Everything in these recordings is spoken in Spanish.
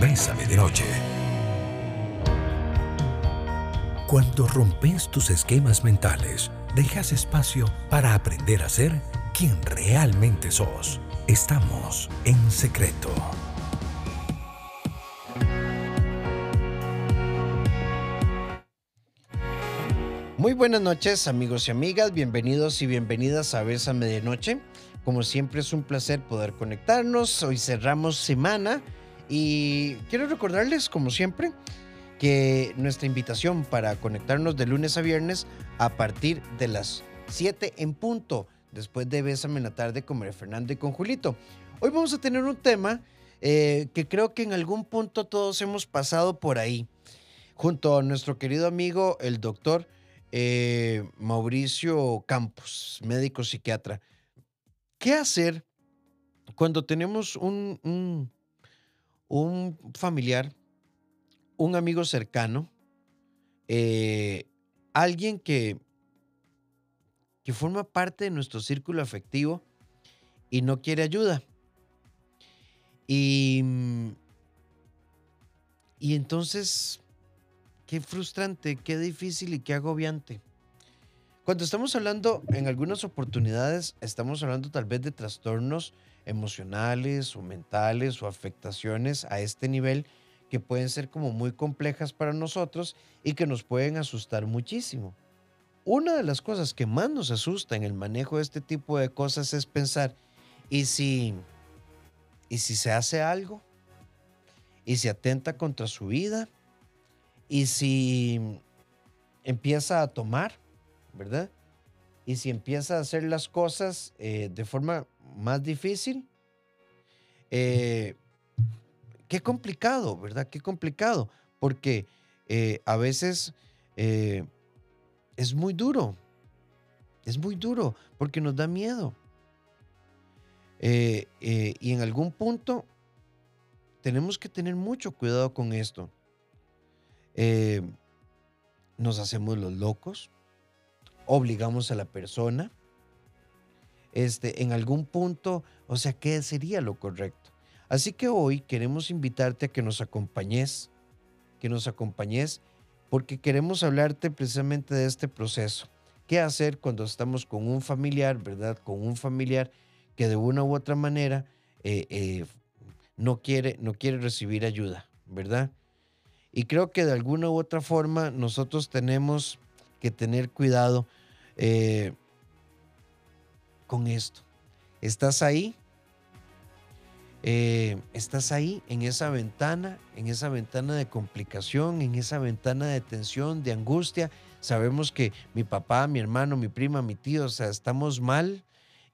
Bésame de noche. Cuando rompes tus esquemas mentales, dejas espacio para aprender a ser quien realmente sos. Estamos en secreto. Muy buenas noches amigos y amigas, bienvenidos y bienvenidas a Versa Medianoche. Como siempre es un placer poder conectarnos, hoy cerramos semana y quiero recordarles como siempre que nuestra invitación para conectarnos de lunes a viernes a partir de las 7 en punto, después de Bésame en la tarde con María Fernanda y con Julito. Hoy vamos a tener un tema eh, que creo que en algún punto todos hemos pasado por ahí, junto a nuestro querido amigo el doctor eh, Mauricio Campos, médico psiquiatra. ¿Qué hacer cuando tenemos un, un, un familiar, un amigo cercano, eh, alguien que, que forma parte de nuestro círculo afectivo y no quiere ayuda? Y, y entonces Qué frustrante, qué difícil y qué agobiante. Cuando estamos hablando, en algunas oportunidades, estamos hablando tal vez de trastornos emocionales o mentales o afectaciones a este nivel que pueden ser como muy complejas para nosotros y que nos pueden asustar muchísimo. Una de las cosas que más nos asusta en el manejo de este tipo de cosas es pensar, ¿y si, y si se hace algo? ¿Y si atenta contra su vida? Y si empieza a tomar, ¿verdad? Y si empieza a hacer las cosas eh, de forma más difícil, eh, qué complicado, ¿verdad? Qué complicado, porque eh, a veces es muy duro, es muy duro, porque nos da miedo. y en algún punto tenemos que tener mucho cuidado con esto. Eh, nos hacemos los locos, obligamos a la persona. Este, en algún punto, o sea, ¿qué sería lo correcto? Así que hoy queremos invitarte a que nos acompañes, que nos acompañes, porque queremos hablarte precisamente de este proceso. ¿Qué hacer cuando estamos con un familiar, verdad? Con un familiar que de una u otra manera eh, eh, no, quiere, no quiere recibir ayuda, ¿verdad? Y creo que de alguna u otra forma nosotros tenemos que tener cuidado eh, con esto. ¿Estás ahí? Eh, estás ahí en esa ventana, en esa ventana de complicación, en esa ventana de tensión, de angustia. Sabemos que mi papá, mi hermano, mi prima, mi tío, o sea, estamos mal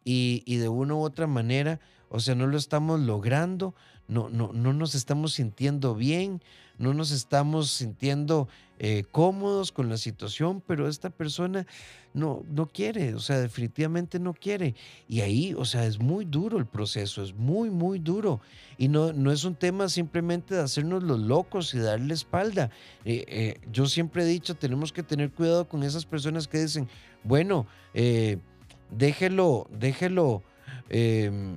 y, y de una u otra manera, o sea, no lo estamos logrando, no, no, no nos estamos sintiendo bien, no nos estamos sintiendo eh, cómodos con la situación, pero esta persona no, no quiere, o sea, definitivamente no quiere. Y ahí, o sea, es muy duro el proceso, es muy, muy duro. Y no, no es un tema simplemente de hacernos los locos y darle espalda. Eh, eh, yo siempre he dicho, tenemos que tener cuidado con esas personas que dicen, bueno, déjelo, déjelo em,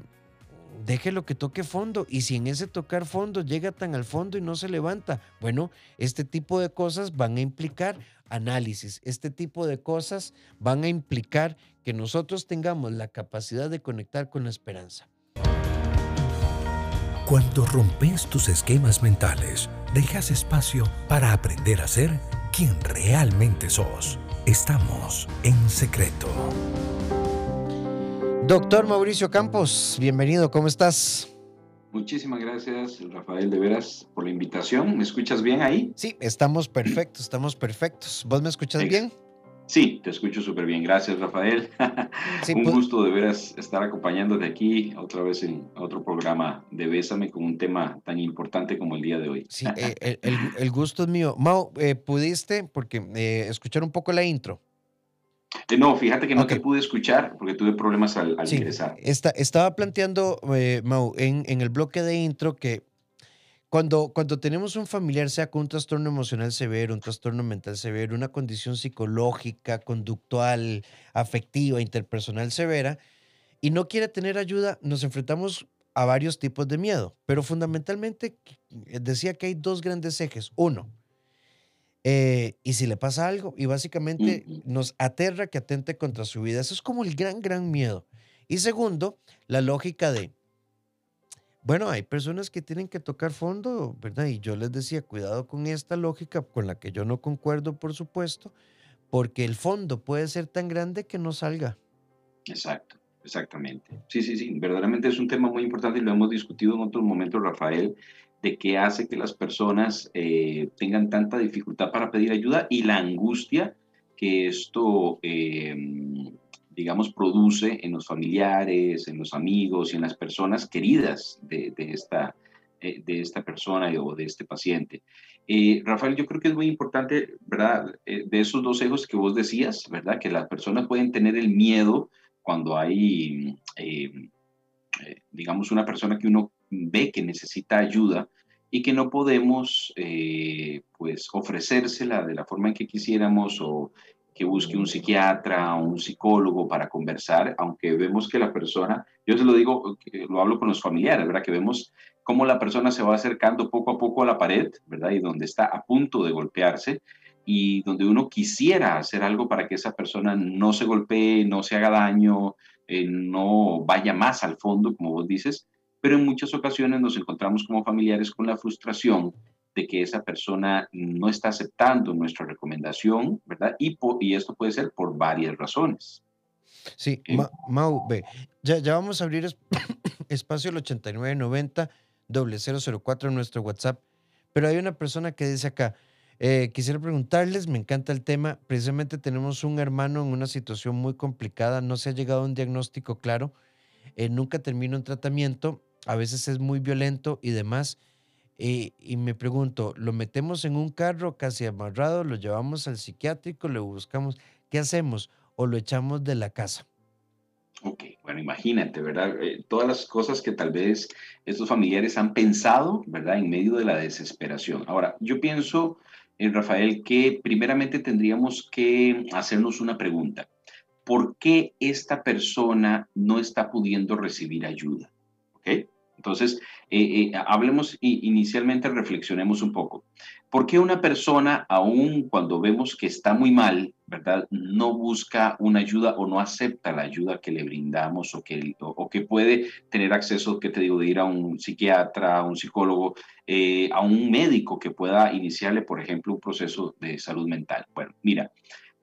déjelo que toque fondo. Y si en ese tocar fondo llega tan al fondo y no se levanta, bueno, este tipo de cosas van a implicar análisis. Este tipo de cosas van a implicar que nosotros tengamos la capacidad de conectar con la esperanza. Cuando rompes tus esquemas mentales, dejas espacio para aprender a ser quien realmente sos. Estamos en secreto. Doctor Mauricio Campos, bienvenido, ¿cómo estás? Muchísimas gracias, Rafael, de veras, por la invitación. ¿Me escuchas bien ahí? Sí, estamos perfectos, estamos perfectos. ¿Vos me escuchas bien? Sí, te escucho súper bien. Gracias, Rafael. Un pues gusto de veras estar acompañándote aquí otra vez en otro programa de Bésame con un tema tan importante como el día de hoy. Sí, eh, el, gusto es mío. Mau, eh, ¿pudiste, porque eh, escuchar un poco la intro? Eh, no, fíjate que no te pude escuchar porque tuve problemas al, ingresar. estaba planteando, eh, Mau, en, el bloque de intro que cuando, cuando tenemos un familiar, sea con un trastorno emocional severo, un trastorno mental severo, una condición psicológica, conductual, afectiva, interpersonal severa, y no quiere tener ayuda, nos enfrentamos a varios tipos de miedo, pero fundamentalmente eh, decía que hay dos grandes ejes. Uno, eh, y si le pasa algo, y básicamente nos aterra que atente contra su vida. Eso es como el gran, gran miedo. Y segundo, la lógica de, bueno, hay personas que tienen que tocar fondo, ¿verdad? Y yo les decía, cuidado con esta lógica con la que yo no concuerdo, por supuesto, porque el fondo puede ser tan grande que no salga. Exacto, exactamente. Sí, sí, sí, verdaderamente es un tema muy importante y lo hemos discutido en otros momentos, Rafael, de qué hace que las personas eh, tengan tanta dificultad para pedir ayuda y la angustia que esto... Eh, digamos, produce en los familiares, en los amigos y en las personas queridas de, esta, eh, de esta persona o de este paciente. Eh, Rafael, yo creo que es muy importante, ¿verdad? De esos dos ejos que vos decías, ¿verdad? Que las personas pueden tener el miedo cuando hay, digamos, una persona que uno ve que necesita ayuda y que no podemos, pues, ofrecérsela de la forma en que quisiéramos o que busque un psiquiatra o un psicólogo para conversar, aunque vemos que la persona, yo se lo digo, lo hablo con los familiares, ¿verdad? Que vemos cómo la persona se va acercando poco a poco a la pared, ¿verdad? Y donde está a punto de golpearse y donde uno quisiera hacer algo para que esa persona no se golpee, no se haga daño, eh, no vaya más al fondo, como vos dices, pero en muchas ocasiones nos encontramos como familiares con la frustración de que esa persona no está aceptando nuestra recomendación, ¿verdad? Y, y esto puede ser por varias razones. Sí, Mau, ve, ya, ya vamos a abrir espacio el 8990 004 en nuestro WhatsApp, pero hay una persona que dice acá, eh, quisiera preguntarles, me encanta el tema, precisamente tenemos un hermano en una situación muy complicada, no se ha llegado a un diagnóstico claro, eh, nunca termina un tratamiento, a veces es muy violento y demás, y, me pregunto, ¿lo metemos en un carro casi amarrado, lo llevamos al psiquiátrico, lo buscamos? ¿Qué hacemos? ¿O lo echamos de la casa? Ok, bueno, imagínate, ¿verdad? Eh, todas las cosas que tal vez estos familiares han pensado, ¿verdad? En medio de la desesperación. Ahora, yo pienso, en eh, Rafael, que primeramente tendríamos que hacernos una pregunta. ¿Por qué esta persona no está pudiendo recibir ayuda? ¿Ok? Entonces, eh, eh, hablemos inicialmente, reflexionemos un poco. ¿Por qué una persona, aun cuando vemos que está muy mal, ¿verdad? No busca una ayuda o no acepta la ayuda que le brindamos o que, o, que puede tener acceso, que te digo, de ir a un psiquiatra, a un psicólogo, eh, a un médico que pueda iniciarle, por ejemplo, un proceso de salud mental? Bueno, mira,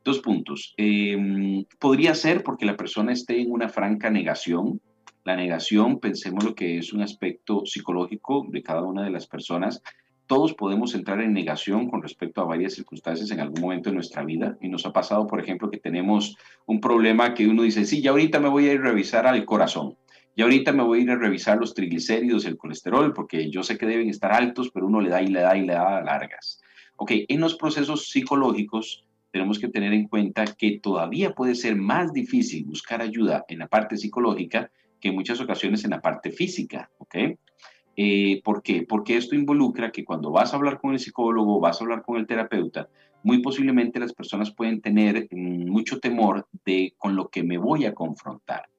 dos puntos. Em, podría ser porque la persona esté en una franca negación, la negación, pensemos lo que es un aspecto psicológico de cada una de las personas. Todos podemos entrar en negación con respecto a varias circunstancias en algún momento de nuestra vida. Y nos ha pasado, por ejemplo, que tenemos un problema que uno dice, sí, ya ahorita me voy a ir a revisar al corazón. Y ahorita me voy a ir a revisar los triglicéridos, el colesterol, porque yo sé que deben estar altos, pero uno le da y le da y le da largas. Ok, en los procesos psicológicos tenemos que tener en cuenta que todavía puede ser más difícil buscar ayuda en la parte psicológica que en muchas ocasiones en la parte física, ¿ok? Eh, ¿Por qué? Porque esto involucra que cuando vas a hablar con el psicólogo, vas a hablar con el terapeuta, muy posiblemente las personas pueden tener mm, mucho temor de con lo que me voy a confrontar.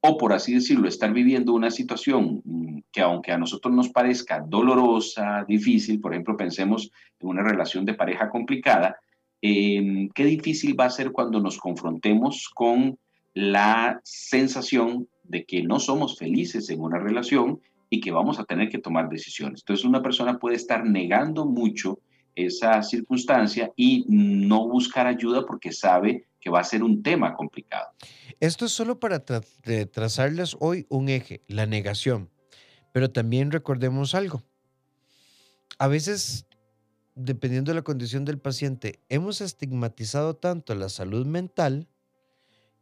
O por así decirlo, estar viviendo una situación mm, que aunque a nosotros nos parezca dolorosa, difícil, por ejemplo, pensemos en una relación de pareja complicada, em, qué difícil va a ser cuando nos confrontemos con la sensación de que no somos felices en una relación y que vamos a tener que tomar decisiones. Entonces una persona puede estar negando mucho esa circunstancia y no buscar ayuda porque sabe que va a ser un tema complicado. Esto es solo para trazarles hoy un eje, la negación. Pero también recordemos algo. A veces, dependiendo de la condición del paciente, hemos estigmatizado tanto la salud mental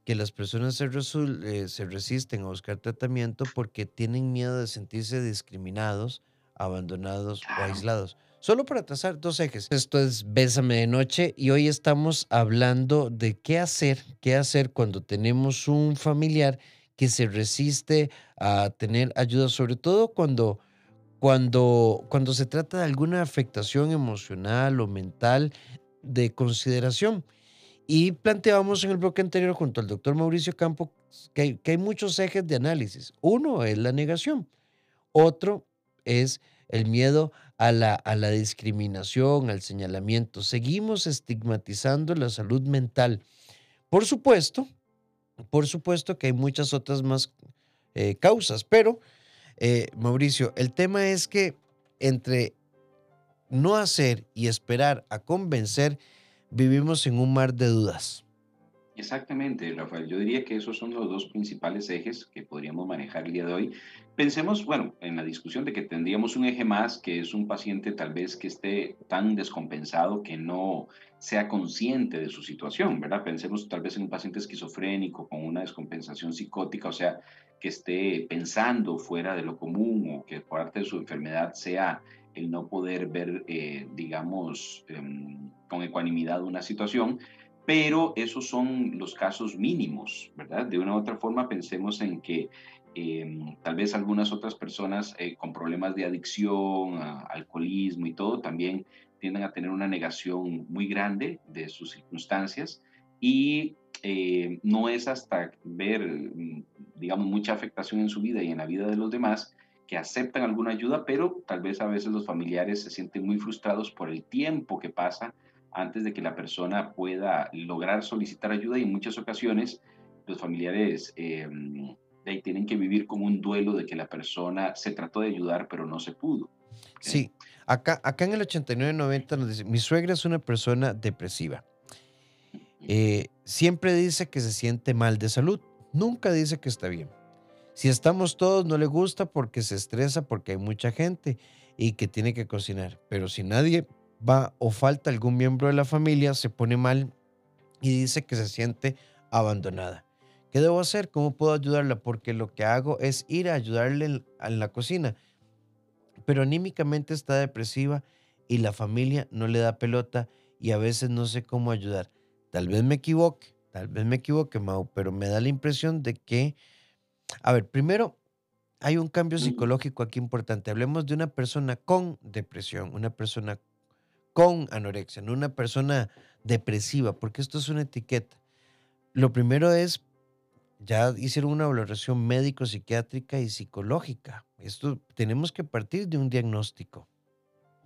que las personas se, eh, se resisten a buscar tratamiento porque tienen miedo de sentirse discriminados, abandonados o aislados. Solo para trazar dos ejes. Esto es Bésame de Noche y hoy estamos hablando de qué hacer, qué hacer cuando tenemos un familiar que se resiste a tener ayuda, sobre todo cuando, cuando, cuando se trata de alguna afectación emocional o mental de consideración. Y planteábamos en el bloque anterior junto al doctor Mauricio Campo que hay, muchos ejes de análisis. Uno es la negación. Otro es el miedo a la, a la discriminación, al señalamiento. Seguimos estigmatizando la salud mental. Por supuesto, por supuesto que hay muchas otras más eh, causas, pero eh, Mauricio, el tema es que entre no hacer y esperar a convencer, vivimos en un mar de dudas. Exactamente, Rafael. Yo diría que esos son los dos principales ejes que podríamos manejar el día de hoy. Pensemos, bueno, en la discusión de que tendríamos un eje más, que es un paciente tal vez que esté tan descompensado que no sea consciente de su situación, ¿verdad? Pensemos tal vez en un paciente esquizofrénico con una descompensación psicótica, o sea, que esté pensando fuera de lo común o que parte de su enfermedad sea el no poder ver, eh, digamos, em, con ecuanimidad una situación, pero esos son los casos mínimos, ¿verdad? De una u otra forma pensemos en que em, tal vez algunas otras personas eh, con problemas de adicción, alcoholismo y todo, también tienden a tener una negación muy grande de sus circunstancias y eh, no es hasta ver, mm, digamos, mucha afectación en su vida y en la vida de los demás que aceptan alguna ayuda, pero tal vez a veces los familiares se sienten muy frustrados por el tiempo que pasa antes de que la persona pueda lograr solicitar ayuda y en muchas ocasiones los familiares eh, tienen que vivir con un duelo de que la persona se trató de ayudar pero no se pudo. Sí, acá, acá en el 89-90 nos dice, mi suegra es una persona depresiva. Eh, siempre dice que se siente mal de salud, nunca dice que está bien. Si estamos todos, no le gusta porque se estresa, porque hay mucha gente y que tiene que cocinar. Pero si nadie va o falta algún miembro de la familia, se pone mal y dice que se siente abandonada. ¿Qué debo hacer? ¿Cómo puedo ayudarla? Porque lo que hago es ir a ayudarle en, la cocina. Pero anímicamente está depresiva y la familia no le da pelota y a veces no sé cómo ayudar. Tal vez me equivoque, tal vez me equivoque, Mau, pero me da la impresión de que, a ver, primero, hay un cambio psicológico aquí importante. Hablemos de una persona con depresión, una persona con anorexia, no una persona depresiva, porque esto es una etiqueta. Lo primero es, ya hicieron una valoración médico, psiquiátrica y psicológica. Esto tenemos que partir de un diagnóstico.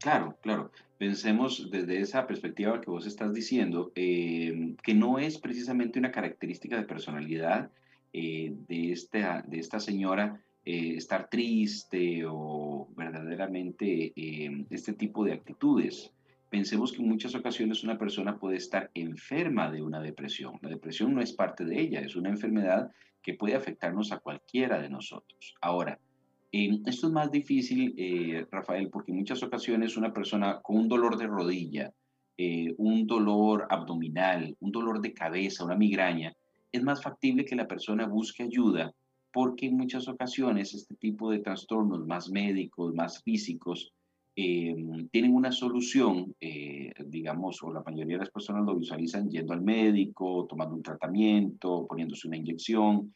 Claro, claro. Pensemos desde esa perspectiva que vos estás diciendo, em, que no es precisamente una característica de personalidad eh, de, esta, de esta señora eh, estar triste o verdaderamente em, este tipo de actitudes. Pensemos que en muchas ocasiones una persona puede estar enferma de una depresión. La depresión no es parte de ella, es una enfermedad que puede afectarnos a cualquiera de nosotros. Ahora, esto es más difícil, eh, Rafael, porque en muchas ocasiones una persona con un dolor de rodilla, eh, un dolor abdominal, un dolor de cabeza, una migraña, es más factible que la persona busque ayuda porque en muchas ocasiones este tipo de trastornos más médicos, más físicos, eh, tienen una solución, digamos, o la mayoría de las personas lo visualizan yendo al médico, tomando un tratamiento, poniéndose una inyección,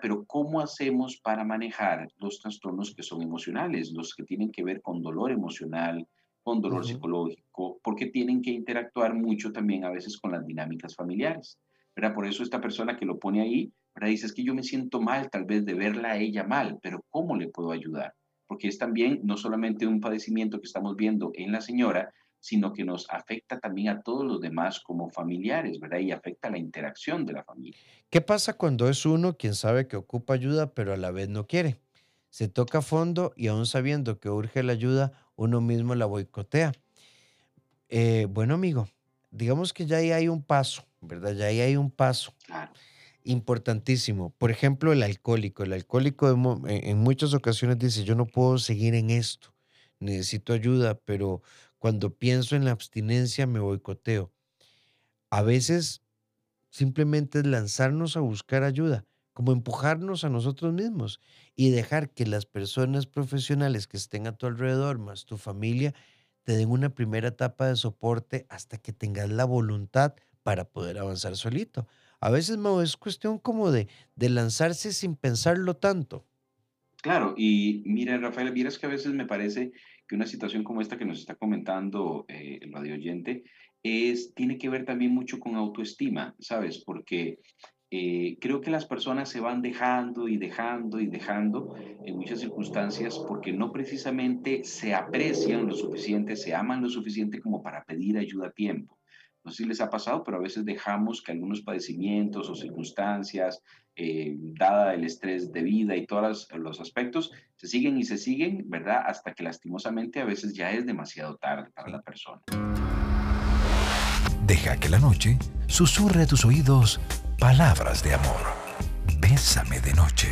pero ¿cómo hacemos para manejar los trastornos que son emocionales, los que tienen que ver con dolor emocional, con dolor psicológico, porque tienen que interactuar mucho también a veces con las dinámicas familiares? ¿Verdad? Por eso esta persona que lo pone ahí, ¿verdad? dice, es que yo me siento mal tal vez de verla a ella mal, pero ¿cómo le puedo ayudar? Porque es también no solamente un padecimiento que estamos viendo en la señora, sino que nos afecta también a todos los demás como familiares, ¿verdad? Y afecta la interacción de la familia. ¿Qué pasa cuando es uno quien sabe que ocupa ayuda, pero a la vez no quiere? Se toca fondo y aún sabiendo que urge la ayuda, uno mismo la boicotea. Eh, bueno, amigo, digamos que ya ahí hay un paso, ¿verdad? Ya ahí hay un paso. Importantísimo. Por ejemplo, el alcohólico. El alcohólico en muchas ocasiones dice, yo no puedo seguir en esto, necesito ayuda, pero cuando pienso en la abstinencia me boicoteo. A veces simplemente es lanzarnos a buscar ayuda, como empujarnos a nosotros mismos y dejar que las personas profesionales que estén a tu alrededor, más tu familia, te den una primera etapa de soporte hasta que tengas la voluntad para poder avanzar solito. A veces es cuestión como de, de lanzarse sin pensarlo tanto. Claro, y mira, Rafael, miras que a veces me parece que una situación como esta que nos está comentando eh, el radio oyente es, tiene que ver también mucho con autoestima, ¿sabes? Porque eh, creo que las personas se van dejando y dejando y dejando en muchas circunstancias porque no precisamente se aprecian lo suficiente, se aman lo suficiente como para pedir ayuda a tiempo. No sé si les ha pasado, pero a veces dejamos que algunos padecimientos o circunstancias, eh, dada el estrés de vida y todos los aspectos, se siguen y se siguen, ¿verdad? Hasta que lastimosamente a veces ya es demasiado tarde para la persona. Deja que la noche susurre a tus oídos Palabras de amor. Bésame de noche.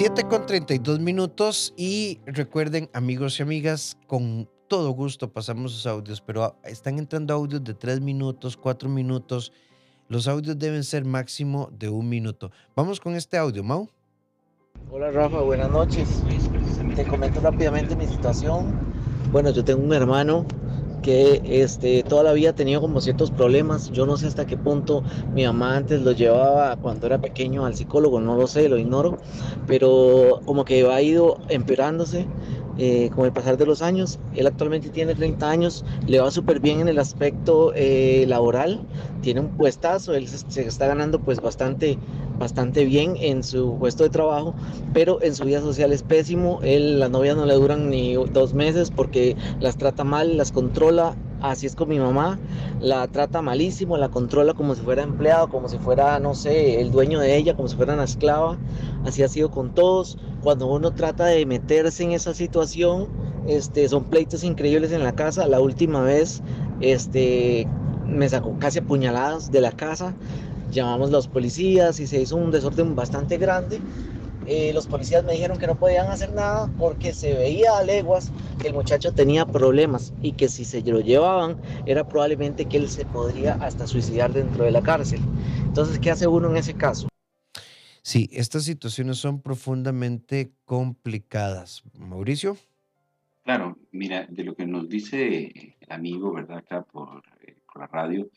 Siete con 32 minutos y recuerden amigos y amigas, con todo gusto pasamos sus audios, pero están entrando audios de tres minutos, cuatro minutos. Los audios deben ser máximo de un minuto. Vamos con este audio, Mau. Hola Rafa, buenas noches. Te comento rápidamente mi situación. Bueno, yo tengo un hermano que este, toda la vida tenido como ciertos problemas. Yo no sé hasta qué punto mi mamá antes lo llevaba cuando era pequeño al psicólogo, no lo sé, lo ignoro, pero como que ha ido empeorándose eh, con el pasar de los años. Él actualmente tiene 30 años, le va súper bien en el aspecto eh, laboral, tiene un puestazo, él se, está ganando pues bastante, bastante bien en su puesto de trabajo, pero en su vida social es pésimo, él, las novias no le duran ni dos meses porque las trata mal, las controla, así es con mi mamá, la trata malísimo, la controla como si fuera empleado, como si fuera, no sé, el dueño de ella, como si fuera una esclava, así ha sido con todos, cuando uno trata de meterse en esa situación, este, son pleitos increíbles en la casa, la última vez, este, me sacó casi apuñaladas de la casa, llamamos a los policías y se hizo un desorden bastante grande. Eh, los policías me dijeron que no podían hacer nada porque se veía a leguas que el muchacho tenía problemas y que si se lo llevaban era probablemente que él se podría hasta suicidar dentro de la cárcel. Entonces, ¿qué hace uno en ese caso? Sí, estas situaciones son profundamente complicadas. Mauricio. Claro, mira, de lo que nos dice el amigo, ¿verdad? Acá por, eh, la radio,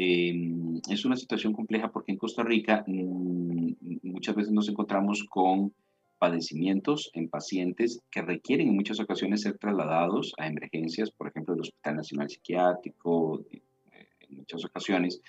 em, es una situación compleja porque en Costa Rica mm, muchas veces nos encontramos con padecimientos en pacientes que requieren en muchas ocasiones ser trasladados a emergencias, por ejemplo, el Hospital Nacional Psiquiátrico, eh, en muchas ocasiones,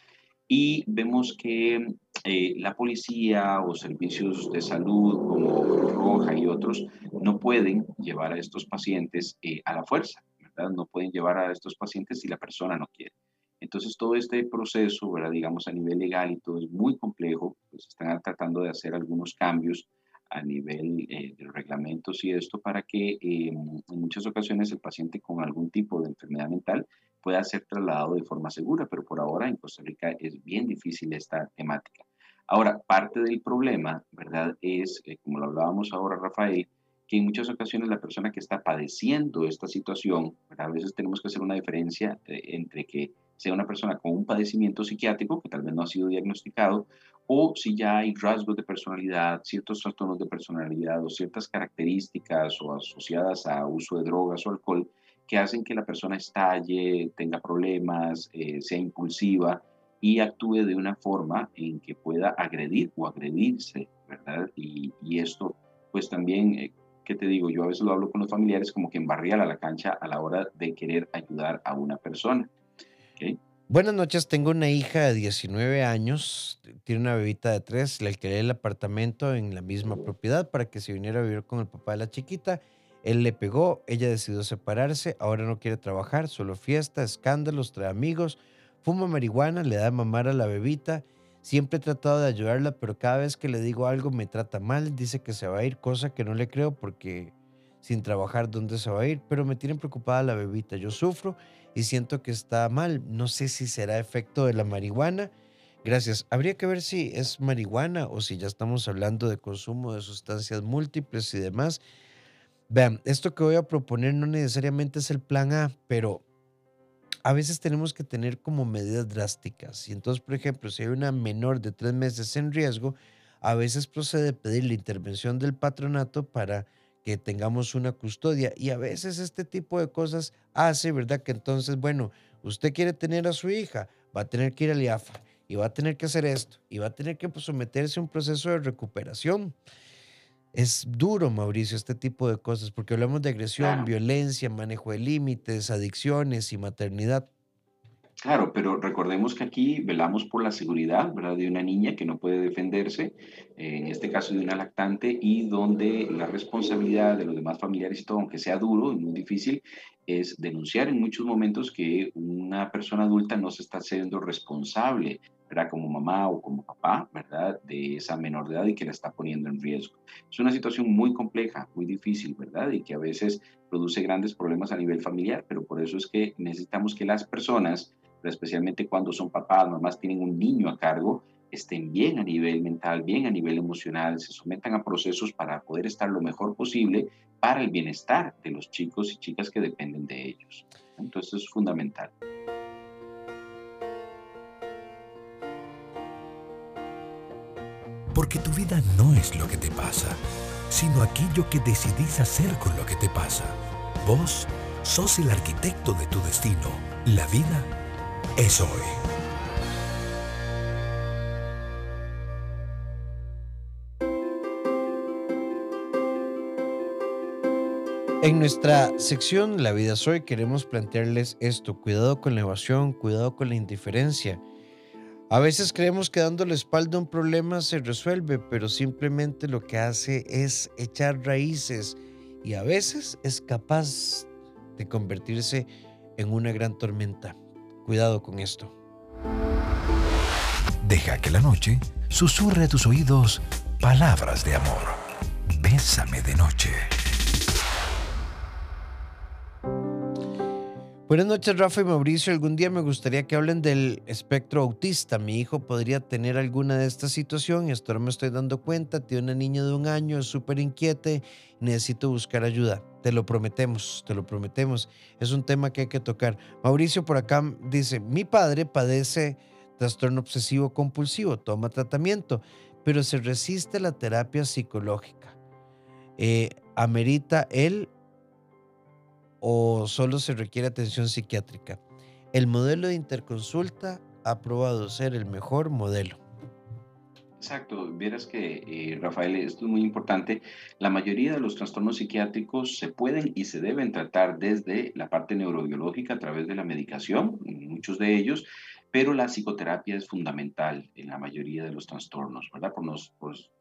y vemos que eh, la policía o servicios de salud como Roja y otros no pueden llevar a estos pacientes eh, a la fuerza, ¿verdad? No pueden llevar a estos pacientes si la persona no quiere. Entonces todo este proceso, ¿verdad? digamos a nivel legal y todo es muy complejo, pues están tratando de hacer algunos cambios a nivel eh, de reglamentos y esto para que en muchas ocasiones el paciente con algún tipo de enfermedad mental pueda ser trasladado de forma segura, pero por ahora en Costa Rica es bien difícil esta temática. Ahora, parte del problema, ¿verdad? Es, eh, como lo hablábamos ahora, Rafael, que en muchas ocasiones la persona que está padeciendo esta situación, a veces tenemos que hacer una diferencia eh, entre que sea una persona con un padecimiento psiquiátrico que tal vez no ha sido diagnosticado, o si ya hay rasgos de personalidad, ciertos trastornos de personalidad o ciertas características o asociadas a uso de drogas o alcohol que hacen que la persona estalle, tenga problemas, eh, sea impulsiva y actúe de una forma en que pueda agredir o agredirse, ¿verdad? Y, esto, pues también, eh, ¿qué te digo? Yo a veces lo hablo con los familiares como que embarriar a la cancha a la hora de querer ayudar a una persona. Buenas noches, tengo una hija de 19 años, tiene una bebita de 3, le alquilé el apartamento en la misma propiedad para que se viniera a vivir con el papá de la chiquita él le pegó, ella decidió separarse, ahora no quiere trabajar, solo fiesta, escándalos, trae amigos, fuma marihuana, le da mamar a la bebita. Siempre he tratado de ayudarla, pero cada vez que le digo algo me trata mal, dice que se va a ir, cosa que no le creo porque sin trabajar, ¿dónde se va a ir? Pero me tiene preocupada la bebita. Yo sufro y siento que está mal. No sé si será efecto de la marihuana. Gracias. Habría que ver si es marihuana o si ya estamos hablando de consumo de sustancias múltiples y demás. Vean, esto que voy a proponer no necesariamente es el plan A, pero a veces tenemos que tener como medidas drásticas. Y entonces, por ejemplo, si hay una menor de tres meses en riesgo, a veces procede pedir la intervención del patronato para que tengamos una custodia. Y a veces este tipo de cosas hace, ¿verdad? Que entonces, bueno, usted quiere tener a su hija, va a tener que ir al IAFA y va a tener que hacer esto y va a tener que pues, someterse a un proceso de recuperación. Es duro, Mauricio, este tipo de cosas, porque hablamos de agresión, violencia, manejo de límites, adicciones y maternidad. Claro, pero recordemos que aquí velamos por la seguridad, ¿verdad? De una niña que no puede defenderse, en este caso de una lactante, y donde la responsabilidad de los demás familiares y todo, aunque sea duro y muy difícil, es denunciar en muchos momentos que una persona adulta no se está siendo responsable, ¿verdad? Como mamá o como papá, ¿verdad? De esa menor de edad y que la está poniendo en riesgo. Es una situación muy compleja, muy difícil, ¿verdad? Y que a veces produce grandes problemas a nivel familiar, pero por eso es que necesitamos que las personas especialmente cuando son papás, mamás tienen un niño a cargo, estén bien a nivel mental, bien a nivel emocional, se sometan a procesos para poder estar lo mejor posible para el bienestar de los chicos y chicas que dependen de ellos. Entonces es fundamental. Porque tu vida no es lo que te pasa, sino aquello que decidís hacer con lo que te pasa. Vos sos el arquitecto de tu destino. La vida es hoy. En nuestra sección La vida Soy queremos plantearles esto, cuidado con la evasión, cuidado con la indiferencia. A veces creemos que dando la espalda a un problema se resuelve, pero simplemente lo que hace es echar raíces y a veces es capaz de convertirse en una gran tormenta. Cuidado con esto. Deja que la noche susurre a tus oídos palabras de amor. Bésame de noche. Buenas noches, Rafa y Mauricio. Algún día me gustaría que hablen del espectro autista. Mi hijo podría tener alguna de estas situaciones. Esto no me estoy dando cuenta. Tiene una niña de un año, es súper inquieta. Necesito buscar ayuda. Te lo prometemos, te lo prometemos. Es un tema que hay que tocar. Mauricio por acá dice, mi padre padece trastorno obsesivo compulsivo, toma tratamiento, pero se resiste a la terapia psicológica. Eh, ¿Amerita él o solo se requiere atención psiquiátrica. El modelo de interconsulta ha probado ser el mejor modelo. Exacto, vieras que, eh, Rafael, esto es muy importante. La mayoría de los trastornos psiquiátricos se pueden y se deben tratar desde la parte neurobiológica a través de la medicación, muchos de ellos, pero la psicoterapia es fundamental en la mayoría de los trastornos, ¿verdad? Por, nos,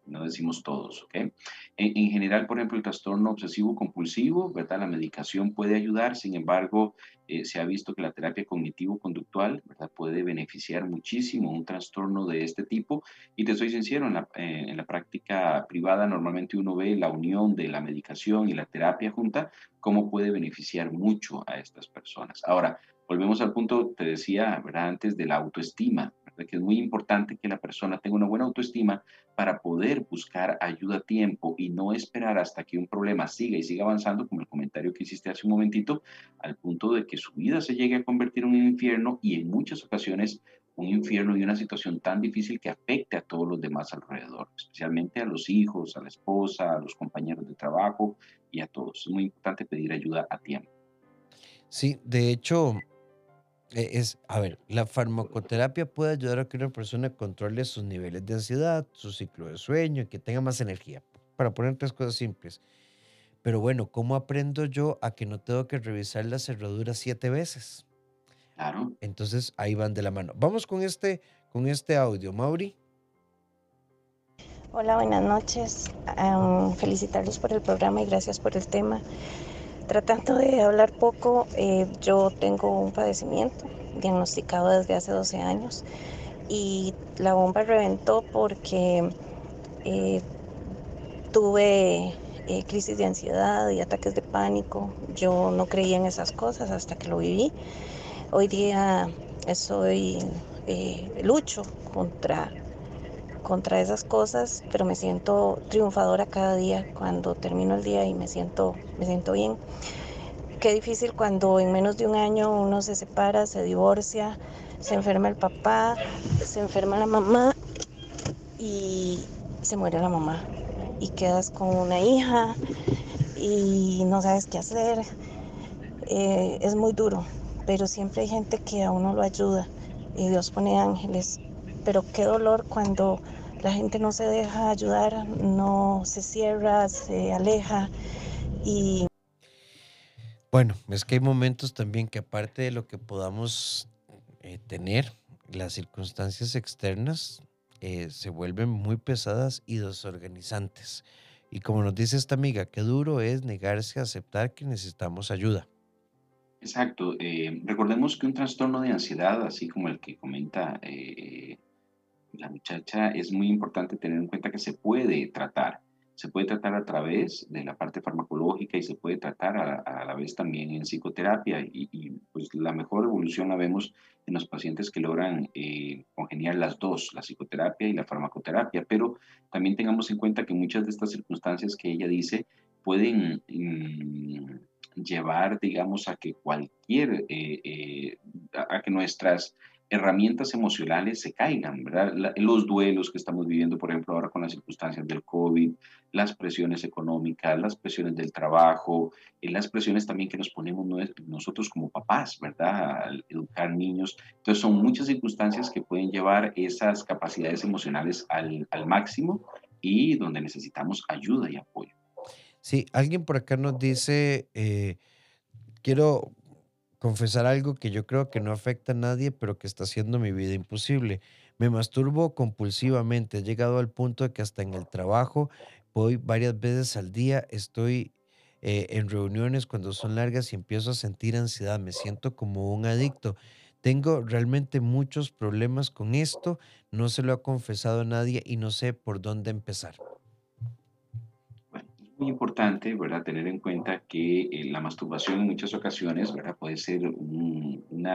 no decimos todos, ¿ok? En, general, por ejemplo, el trastorno obsesivo compulsivo, ¿verdad? La medicación puede ayudar, sin embargo, eh, se ha visto que la terapia cognitivo-conductual, ¿verdad? Puede beneficiar muchísimo un trastorno de este tipo. Y te soy sincero, en la, eh, en la práctica privada normalmente uno ve la unión de la medicación y la terapia junta, cómo puede beneficiar mucho a estas personas. Ahora, volvemos al punto, te decía, ¿verdad? Antes de la autoestima, ¿verdad? que es muy importante que la persona tenga una buena autoestima para poder buscar ayuda a tiempo y no esperar hasta que un problema siga y siga avanzando, como el comentario que hiciste hace un momentito, al punto de que su vida se llegue a convertir en un infierno y en muchas ocasiones un infierno y una situación tan difícil que afecte a todos los demás alrededor, especialmente a los hijos, a la esposa, a los compañeros de trabajo y a todos. Es muy importante pedir ayuda a tiempo. Sí, de hecho, es, a ver, la farmacoterapia puede ayudar a que una persona controle sus niveles de ansiedad, su ciclo de sueño y que tenga más energía, para poner tres cosas simples. Pero bueno, ¿cómo aprendo yo a que no tengo que revisar la cerradura siete veces? Claro. Entonces ahí van de la mano. Vamos con este, con este audio, Mauri. Hola, buenas noches. felicitarlos por el programa y gracias por el tema. Tratando de hablar poco, eh, yo tengo un padecimiento diagnosticado desde hace 12 años y la bomba reventó porque eh, tuve eh, crisis de ansiedad y ataques de pánico. Yo no creía en esas cosas hasta que lo viví. Hoy día soy lucho contra contra esas cosas, pero me siento triunfadora cada día cuando termino el día y me siento, me siento bien. Qué difícil cuando en menos de un año uno se separa, se divorcia, se enferma el papá, se enferma la mamá y se muere la mamá. Y quedas con una hija y no sabes qué hacer. Eh, es muy duro, pero siempre hay gente que a uno lo ayuda y Dios pone ángeles. Pero qué dolor cuando la gente no se deja ayudar, no se cierra, se aleja y... Bueno, es que hay momentos también que aparte de lo que podamos eh, tener, las circunstancias externas eh, se vuelven muy pesadas y desorganizantes. Y como nos dice esta amiga, qué duro es negarse a aceptar que necesitamos ayuda. Exacto. Eh, recordemos que un trastorno de ansiedad, así como el que comenta eh, la muchacha, es muy importante tener en cuenta que se puede tratar. Se puede tratar a través de la parte farmacológica y se puede tratar a, la vez también en psicoterapia. Y, pues la mejor evolución la vemos en los pacientes que logran eh, congeniar las dos, la psicoterapia y la farmacoterapia. Pero también tengamos en cuenta que muchas de estas circunstancias que ella dice pueden... Mm, llevar, digamos, a que cualquier, eh, eh, a que nuestras herramientas emocionales se caigan, ¿verdad? los duelos que estamos viviendo, por ejemplo, ahora con las circunstancias del COVID, las presiones económicas, las presiones del trabajo, eh, las presiones también que nos ponemos nosotros como papás, ¿verdad? Al educar niños. Entonces, son muchas circunstancias que pueden llevar esas capacidades emocionales al, máximo y donde necesitamos ayuda y apoyo. Sí, alguien por acá nos dice, eh, quiero confesar algo que yo creo que no afecta a nadie, pero que está haciendo mi vida imposible. Me masturbo compulsivamente, he llegado al punto de que hasta en el trabajo voy varias veces al día, estoy eh, en reuniones cuando son largas y empiezo a sentir ansiedad, me siento como un adicto. Tengo realmente muchos problemas con esto, no se lo ha confesado a nadie y no sé por dónde empezar muy importante, ¿verdad? Tener en cuenta que eh, la masturbación en muchas ocasiones, ¿verdad? Puede ser un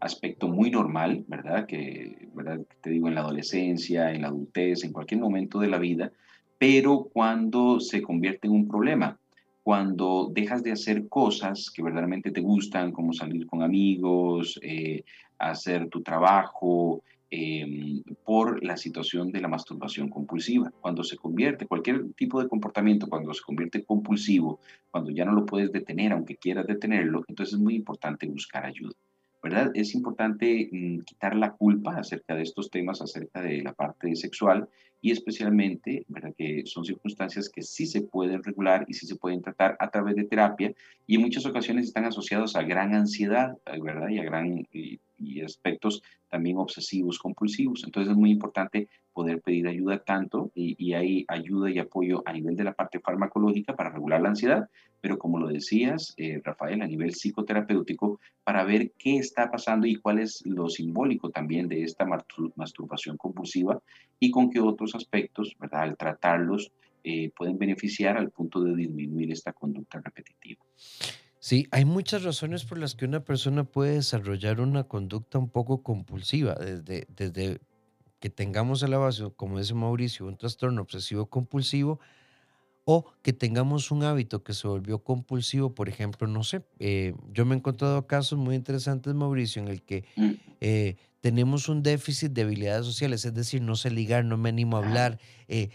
aspecto muy normal, ¿verdad? Que, ¿verdad? Te digo, en la adolescencia, en la adultez, en cualquier momento de la vida, pero cuando se convierte en un problema, cuando dejas de hacer cosas que verdaderamente te gustan, como salir con amigos, eh, hacer tu trabajo, Em, por la situación de la masturbación compulsiva. Cuando se convierte, cualquier tipo de comportamiento, cuando se convierte compulsivo, cuando ya no lo puedes detener, aunque quieras detenerlo, entonces es muy importante buscar ayuda. ¿verdad? Es importante mm, quitar la culpa acerca de estos temas, acerca de la parte sexual y especialmente, ¿verdad? Que son circunstancias que sí se pueden regular y sí se pueden tratar a través de terapia y en muchas ocasiones están asociados a gran ansiedad, ¿verdad? Y a gran y aspectos también obsesivos, compulsivos. Entonces es muy importante poder pedir ayuda tanto y, hay ayuda y apoyo a nivel de la parte farmacológica para regular la ansiedad, pero como lo decías, eh, Rafael, a nivel psicoterapéutico, para ver qué está pasando y cuál es lo simbólico también de esta masturbación compulsiva y con qué otros aspectos, ¿verdad? Al tratarlos, eh, pueden beneficiar al punto de disminuir esta conducta repetitiva. Sí, hay muchas razones por las que una persona puede desarrollar una conducta un poco compulsiva, desde, desde que tengamos el base, como dice Mauricio, un trastorno obsesivo compulsivo, o que tengamos un hábito que se volvió compulsivo, por ejemplo, no sé, eh, yo me he encontrado casos muy interesantes, Mauricio, en el que mm. eh, tenemos un déficit de habilidades sociales, es decir, no sé ligar, no me animo a hablar, eh,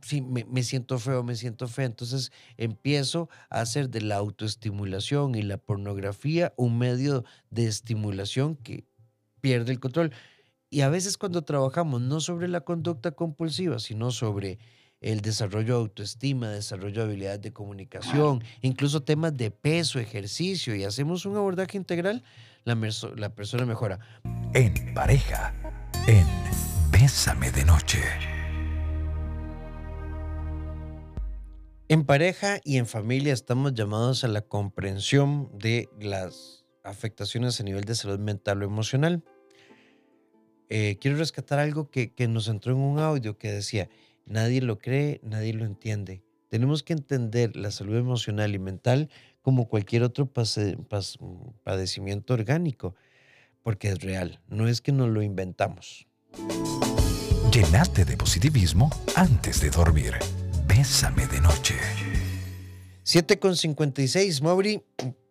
sí, me, me, siento feo, me siento feo, entonces empiezo a hacer de la autoestimulación y la pornografía un medio de estimulación que pierde el control. Y a veces cuando trabajamos no sobre la conducta compulsiva, sino sobre el desarrollo de autoestima, desarrollo de habilidades de comunicación, incluso temas de peso, ejercicio, y hacemos un abordaje integral, la, la persona mejora. En pareja, en Bésame de Noche. En pareja y en familia estamos llamados a la comprensión de las afectaciones a nivel de salud mental o emocional. Eh, quiero rescatar algo que, que nos entró en un audio que decía, Nadie lo cree, nadie lo entiende. Tenemos que entender la salud emocional y mental como cualquier otro padecimiento orgánico, porque es real, no es que nos lo inventamos. Llenate de positivismo antes de dormir. Bésame de noche. 7,56, Mauri.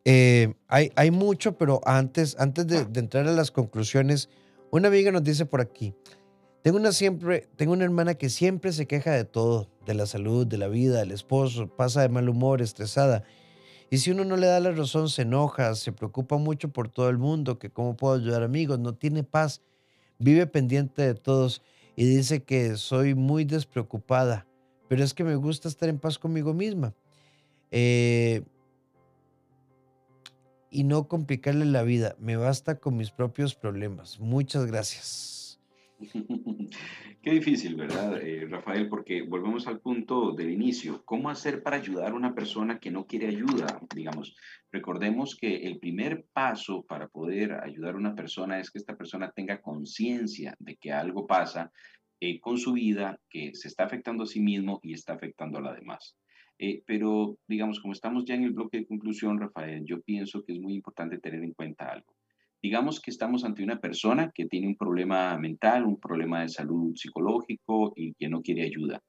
Eh, hay, hay, mucho, pero antes, antes de, de entrar a las conclusiones, una amiga nos dice por aquí, tengo una, siempre, tengo una hermana que siempre se queja de todo, de la salud, de la vida, del esposo, pasa de mal humor, estresada. Y si uno no le da la razón, se enoja, se preocupa mucho por todo el mundo, que cómo puedo ayudar amigos, no tiene paz, vive pendiente de todos. y dice que soy muy despreocupada, pero es que me gusta estar en paz conmigo misma. Eh, y no complicarle la vida. Me basta con mis propios problemas. Muchas gracias. Qué difícil, ¿verdad, eh, Rafael? Porque volvemos al punto del inicio. ¿Cómo hacer para ayudar a una persona que no quiere ayuda? Digamos, recordemos que el primer paso para poder ayudar a una persona es que esta persona tenga conciencia de que algo pasa eh, con su vida, que se está afectando a sí mismo y está afectando a la demás. Eh, pero, digamos, como estamos ya en el bloque de conclusión, Rafael, yo pienso que es muy importante tener en cuenta algo. Digamos que estamos ante una persona que tiene un problema mental, un problema de salud psicológico y que no quiere ayuda.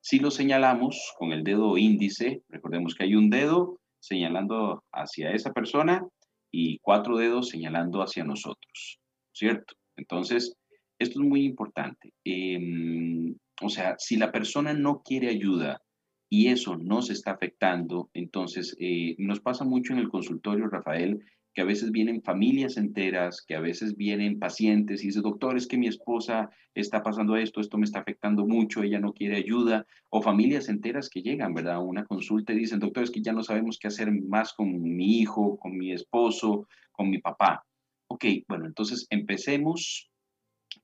Si lo señalamos con el dedo índice, recordemos que hay un dedo señalando hacia esa persona y cuatro dedos señalando hacia nosotros, ¿cierto? Entonces, esto es muy importante. Em, o sea, si la persona no quiere ayuda, y eso no se está afectando. Entonces, eh, nos pasa mucho en el consultorio, Rafael, que a veces vienen familias enteras, que a veces vienen pacientes y dicen, doctor, es que mi esposa está pasando esto, esto me está afectando mucho, ella no quiere ayuda, o familias enteras que llegan, ¿verdad? A una consulta y dicen, doctor, es que ya no sabemos qué hacer más con mi hijo, con mi esposo, con mi papá. Ok, bueno, entonces empecemos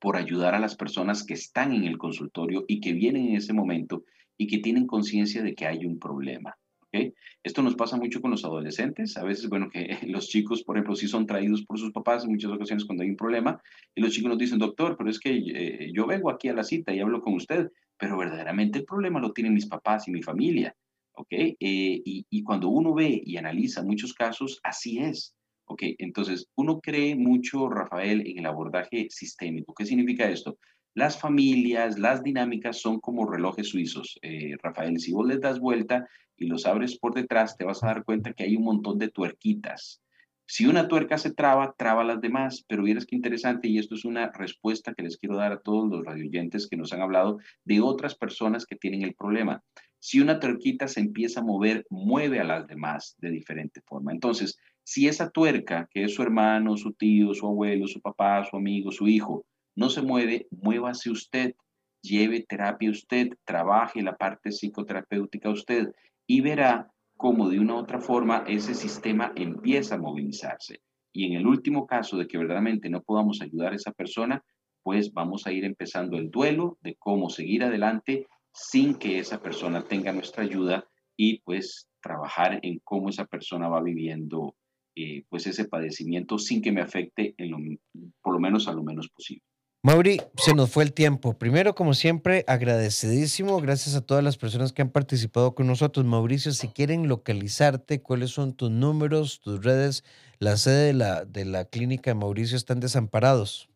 por ayudar a las personas que están en el consultorio y que vienen en ese momento y que tienen conciencia de que hay un problema. ¿Okay? Esto nos pasa mucho con los adolescentes. A veces, bueno, que los chicos, por ejemplo, sí son traídos por sus papás en muchas ocasiones cuando hay un problema y los chicos nos dicen, doctor, pero es que eh, yo vengo aquí a la cita y hablo con usted, pero verdaderamente el problema lo tienen mis papás y mi familia. ¿ok? Eh, y, y, cuando uno ve y analiza muchos casos, así es. ¿ok? Entonces, uno cree mucho, Rafael, en el abordaje sistémico. ¿Qué significa esto? Las familias, las dinámicas son como relojes suizos. Eh, Rafael, si vos les das vuelta y los abres por detrás, te vas a dar cuenta que hay un montón de tuerquitas. Si una tuerca se traba, traba las demás, pero vieras qué interesante, y esto es una respuesta que les quiero dar a todos los radioyentes que nos han hablado de otras personas que tienen el problema. Si una tuerquita se empieza a mover, mueve a las demás de diferente forma. Entonces, si esa tuerca, que es su hermano, su tío, su abuelo, su papá, su amigo, su hijo, no se mueve, muévase usted, lleve terapia usted, trabaje la parte psicoterapéutica usted y verá cómo de una u otra forma ese sistema empieza a movilizarse. Y en el último caso de que verdaderamente no podamos ayudar a esa persona, pues vamos a ir empezando el duelo de cómo seguir adelante sin que esa persona tenga nuestra ayuda y pues trabajar en cómo esa persona va viviendo eh, pues ese padecimiento sin que me afecte en por lo menos a lo menos posible. Mauri, se nos fue el tiempo. Primero, como siempre, agradecidísimo. Gracias a todas las personas que han participado con nosotros. Mauricio, si quieren localizarte, ¿cuáles son tus números, tus redes? La sede de la, de la clínica de Mauricio están desamparados.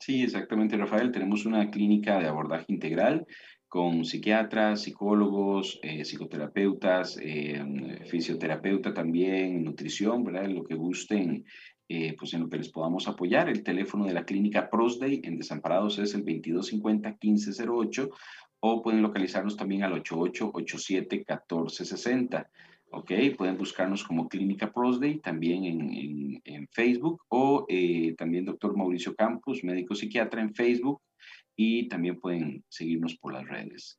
Sí, exactamente, Rafael. Tenemos una clínica de abordaje integral con psiquiatras, psicólogos, eh, psicoterapeutas, eh, fisioterapeuta también, nutrición, ¿verdad? Lo que gusten eh, pues en lo que les podamos apoyar. El teléfono de la clínica Prosday en Desamparados es el 2250-1508 o pueden localizarnos también al 8887-1460. ¿ok? Pueden buscarnos como Clínica Prosday también en, en, Facebook o eh, también doctor Mauricio Campos, médico psiquiatra en Facebook y también pueden seguirnos por las redes.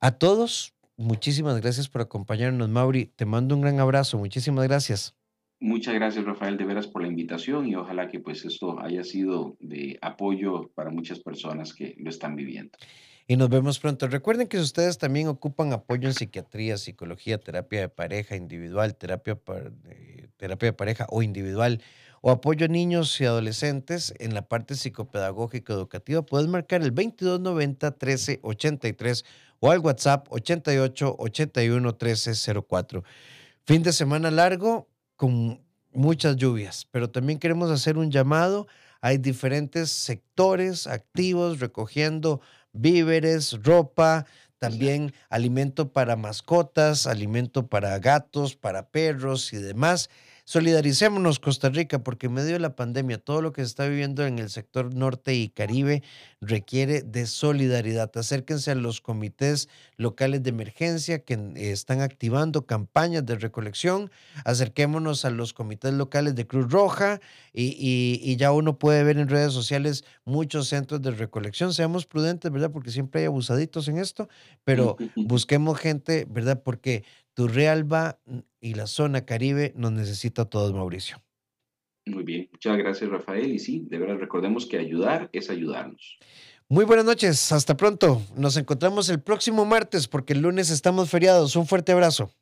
A todos, muchísimas gracias por acompañarnos, Mauri. Te mando un gran abrazo. Muchísimas gracias. Muchas gracias, Rafael, de veras por la invitación y ojalá que pues esto haya sido de apoyo para muchas personas que lo están viviendo. Y nos vemos pronto. Recuerden que ustedes también ocupan apoyo en psiquiatría, psicología, terapia de pareja individual, terapia, terapia de pareja o individual, o apoyo a niños y adolescentes en la parte psicopedagógica educativa, puedes marcar el 2290 1383 o al WhatsApp 88 81 1304. Fin de semana largo, con muchas lluvias, pero también queremos hacer un llamado. Hay diferentes sectores activos recogiendo víveres, ropa, también alimento para mascotas, alimento para gatos, para perros y demás. Solidaricémonos, Costa Rica, porque en medio de la pandemia, todo lo que se está viviendo en el sector norte y Caribe requiere de solidaridad. Acérquense a los comités locales de emergencia que están activando campañas de recolección. Acerquémonos a los comités locales de Cruz Roja y, ya uno puede ver en redes sociales muchos centros de recolección. Seamos prudentes, ¿verdad? Porque siempre hay abusaditos en esto, pero busquemos gente, ¿verdad? Porque Turrialba y la zona Caribe nos necesita a todos, Mauricio. Muy bien, muchas gracias Rafael. Y sí, de verdad recordemos que ayudar es ayudarnos. Muy buenas noches, hasta pronto. Nos encontramos el próximo martes porque el lunes estamos feriados. Un fuerte abrazo.